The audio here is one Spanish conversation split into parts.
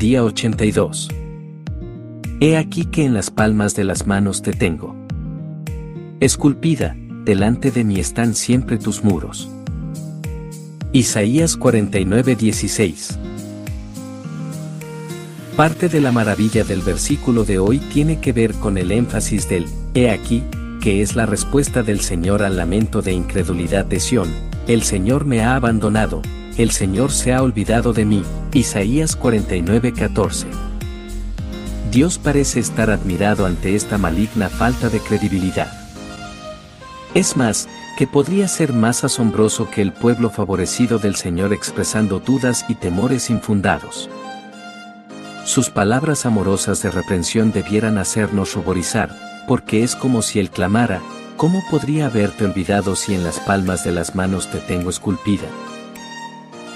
Día 82. He aquí que en las palmas de las manos te tengo. Esculpida, delante de mí están siempre tus muros. Isaías 49:16 Parte de la maravilla del versículo de hoy tiene que ver con el énfasis del He aquí, que es la respuesta del Señor al lamento de incredulidad de Sión, el Señor me ha abandonado, el Señor se ha olvidado de mí. Isaías 49:14. Dios parece estar admirado ante esta maligna falta de credibilidad. Es más, que podría ser más asombroso que el pueblo favorecido del Señor expresando dudas y temores infundados. Sus palabras amorosas de reprensión debieran hacernos ruborizar, porque es como si él clamara, ¿cómo podría haberte olvidado si en las palmas de las manos te tengo esculpida?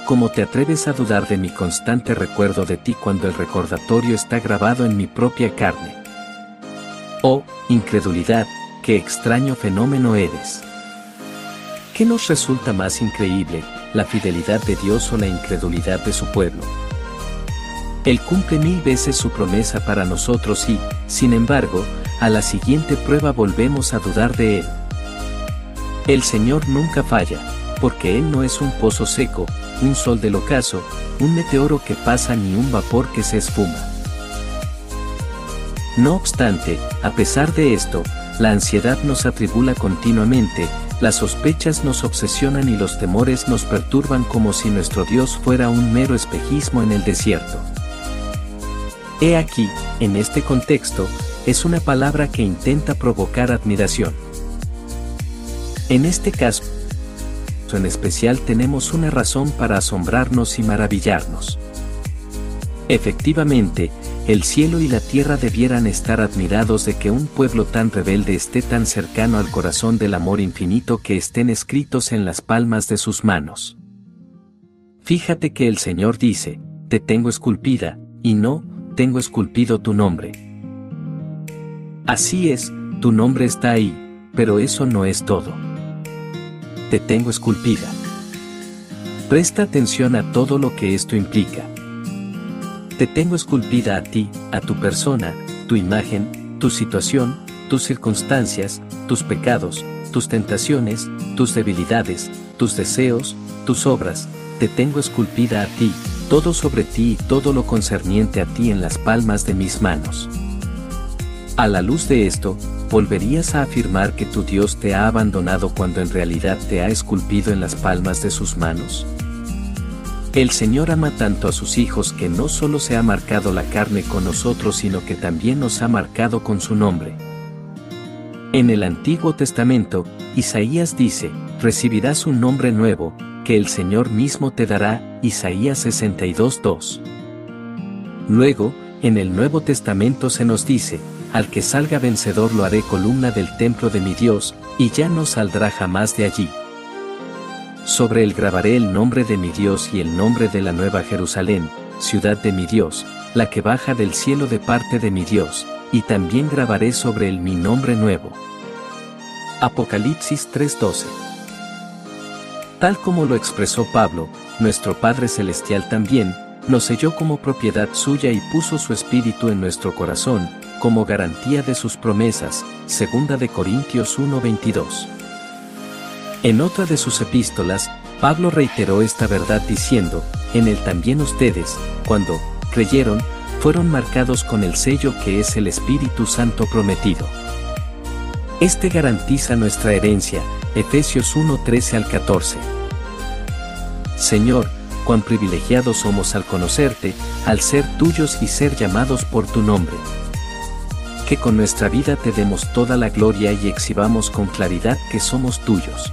¿Cómo te atreves a dudar de mi constante recuerdo de ti cuando el recordatorio está grabado en mi propia carne? Oh, incredulidad, qué extraño fenómeno eres. ¿Qué nos resulta más increíble, la fidelidad de Dios o la incredulidad de su pueblo? Él cumple mil veces su promesa para nosotros y, sin embargo, a la siguiente prueba volvemos a dudar de Él. El Señor nunca falla, porque Él no es un pozo seco, un sol del ocaso, un meteoro que pasa ni un vapor que se esfuma. No obstante, a pesar de esto, la ansiedad nos atribula continuamente, las sospechas nos obsesionan y los temores nos perturban como si nuestro Dios fuera un mero espejismo en el desierto. He aquí, en este contexto, es una palabra que intenta provocar admiración. En este caso, en especial tenemos una razón para asombrarnos y maravillarnos. Efectivamente, el cielo y la tierra debieran estar admirados de que un pueblo tan rebelde esté tan cercano al corazón del amor infinito que estén escritos en las palmas de sus manos. Fíjate que el Señor dice, te tengo esculpida, y no, tengo esculpido tu nombre. Así es, tu nombre está ahí, pero eso no es todo. Te tengo esculpida. Presta atención a todo lo que esto implica. Te tengo esculpida a ti, a tu persona, tu imagen, tu situación, tus circunstancias, tus pecados, tus tentaciones, tus debilidades, tus deseos, tus obras, te tengo esculpida a ti, todo sobre ti y todo lo concerniente a ti en las palmas de mis manos. A la luz de esto, ¿volverías a afirmar que tu Dios te ha abandonado cuando en realidad te ha esculpido en las palmas de sus manos? El Señor ama tanto a sus hijos que no solo se ha marcado la carne con nosotros, sino que también nos ha marcado con su nombre. En el Antiguo Testamento, Isaías dice, recibirás un nombre nuevo, que el Señor mismo te dará, Isaías 62.2. Luego, en el Nuevo Testamento se nos dice, al que salga vencedor lo haré columna del templo de mi Dios, y ya no saldrá jamás de allí. Sobre él grabaré el nombre de mi Dios y el nombre de la nueva Jerusalén, ciudad de mi Dios, la que baja del cielo de parte de mi Dios, y también grabaré sobre él mi nombre nuevo. Apocalipsis 3:12 Tal como lo expresó Pablo, nuestro Padre Celestial también, nos selló como propiedad suya y puso su espíritu en nuestro corazón, como garantía de sus promesas, segunda de Corintios 1:22. En otra de sus epístolas, Pablo reiteró esta verdad diciendo, en él también ustedes, cuando creyeron, fueron marcados con el sello que es el Espíritu Santo prometido. Este garantiza nuestra herencia, Efesios 1, 13 al 14. Señor, cuán privilegiados somos al conocerte, al ser tuyos y ser llamados por tu nombre. Que con nuestra vida te demos toda la gloria y exhibamos con claridad que somos tuyos.